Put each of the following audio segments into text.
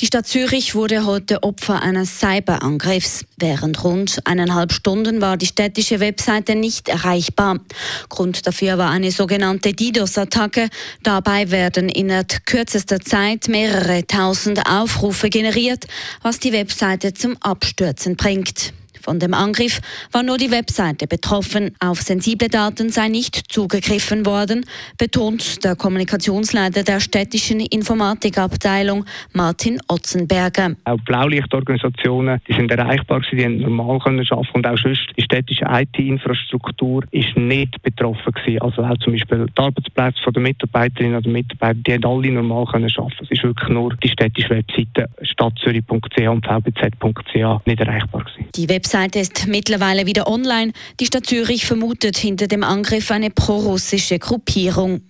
Die Stadt Zürich wurde heute Opfer eines Cyberangriffs. Während rund eineinhalb Stunden war die städtische Webseite nicht erreichbar. Grund dafür war eine sogenannte DDoS-Attacke. Dabei werden innerhalb kürzester Zeit mehrere tausend Aufrufe generiert, was die Webseite zum Abstürzen bringt. Von dem Angriff war nur die Webseite betroffen. Auf sensible Daten sei nicht zugegriffen worden, betont der Kommunikationsleiter der städtischen Informatikabteilung Martin Otzenberger. Auch Blaulichtorganisationen die sind erreichbar, die haben normal können arbeiten und auch sonst die städtische IT-Infrastruktur ist nicht betroffen gewesen. Also auch zum Beispiel die Arbeitsplätze der Mitarbeiterinnen oder Mitarbeiter, die haben alle normal können arbeiten. Es ist wirklich nur die städtische Webseite stadtzürich.ch und vbz.ch nicht erreichbar gewesen. Die Webseite ist mittlerweile wieder online. Die Stadt Zürich vermutet hinter dem Angriff eine prorussische Gruppierung.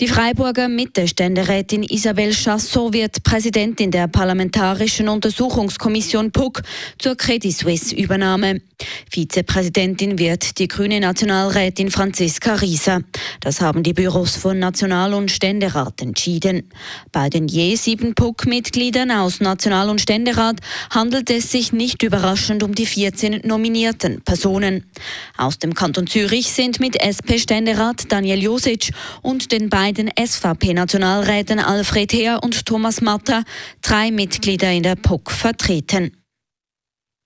Die Freiburger Mitte-Ständerätin Isabel Chassot wird Präsidentin der Parlamentarischen Untersuchungskommission PUC zur Credit Suisse-Übernahme. Vizepräsidentin wird die grüne Nationalrätin Franziska Rieser. Das haben die Büros von National- und Ständerat entschieden. Bei den je sieben PUC-Mitgliedern aus National- und Ständerat handelt es sich nicht überraschend um die 14 nominierten Personen. Aus dem Kanton Zürich sind mit SP-Ständerat Daniel Josic und den beiden beiden SVP-Nationalräten Alfred Heer und Thomas Matter drei Mitglieder in der PUC vertreten.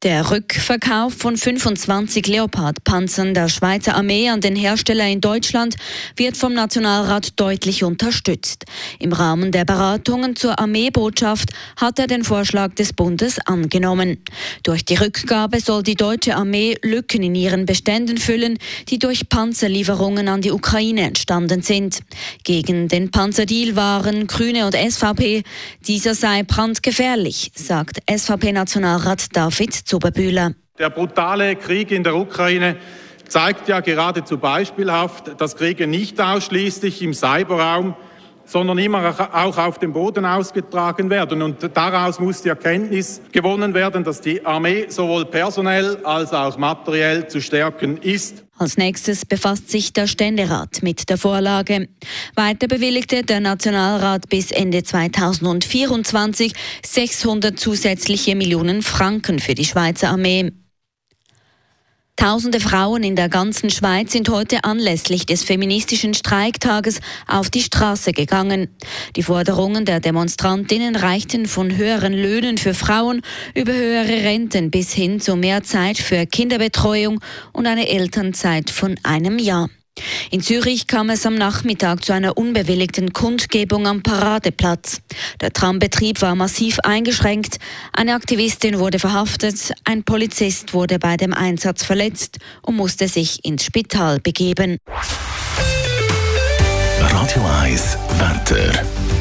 Der Rückverkauf von 25 Leopard-Panzern der Schweizer Armee an den Hersteller in Deutschland wird vom Nationalrat deutlich unterstützt. Im Rahmen der Beratungen zur Armeebotschaft hat er den Vorschlag des Bundes angenommen. Durch die Rückgabe soll die deutsche Armee Lücken in ihren Beständen füllen, die durch Panzerlieferungen an die Ukraine entstanden sind. Gegen den Panzerdeal waren Grüne und SVP. Dieser sei brandgefährlich, sagt SVP-Nationalrat David Zuberbühler. Der brutale Krieg in der Ukraine zeigt ja geradezu beispielhaft, dass Kriege nicht ausschließlich im Cyberraum, sondern immer auch auf dem Boden ausgetragen werden. Und daraus muss die Erkenntnis gewonnen werden, dass die Armee sowohl personell als auch materiell zu stärken ist. Als nächstes befasst sich der Ständerat mit der Vorlage. Weiter bewilligte der Nationalrat bis Ende 2024 600 zusätzliche Millionen Franken für die Schweizer Armee. Tausende Frauen in der ganzen Schweiz sind heute anlässlich des feministischen Streiktages auf die Straße gegangen. Die Forderungen der Demonstrantinnen reichten von höheren Löhnen für Frauen über höhere Renten bis hin zu mehr Zeit für Kinderbetreuung und eine Elternzeit von einem Jahr. In Zürich kam es am Nachmittag zu einer unbewilligten Kundgebung am Paradeplatz. Der Trambetrieb war massiv eingeschränkt, eine Aktivistin wurde verhaftet, ein Polizist wurde bei dem Einsatz verletzt und musste sich ins Spital begeben. Radio 1 Wetter.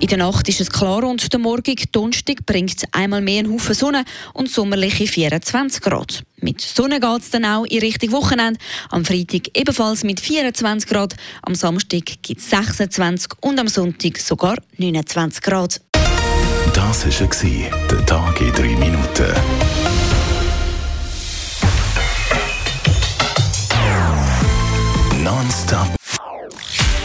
In der Nacht ist es klar und der Morgen, Donnerstag, bringt einmal mehr einen Haufen Sonne und sommerliche 24 Grad. Mit Sonne geht es dann auch in Richtung Wochenende. Am Freitag ebenfalls mit 24 Grad, am Samstag gibt es 26 und am Sonntag sogar 29 Grad. Das war der Tag in 3 Minuten.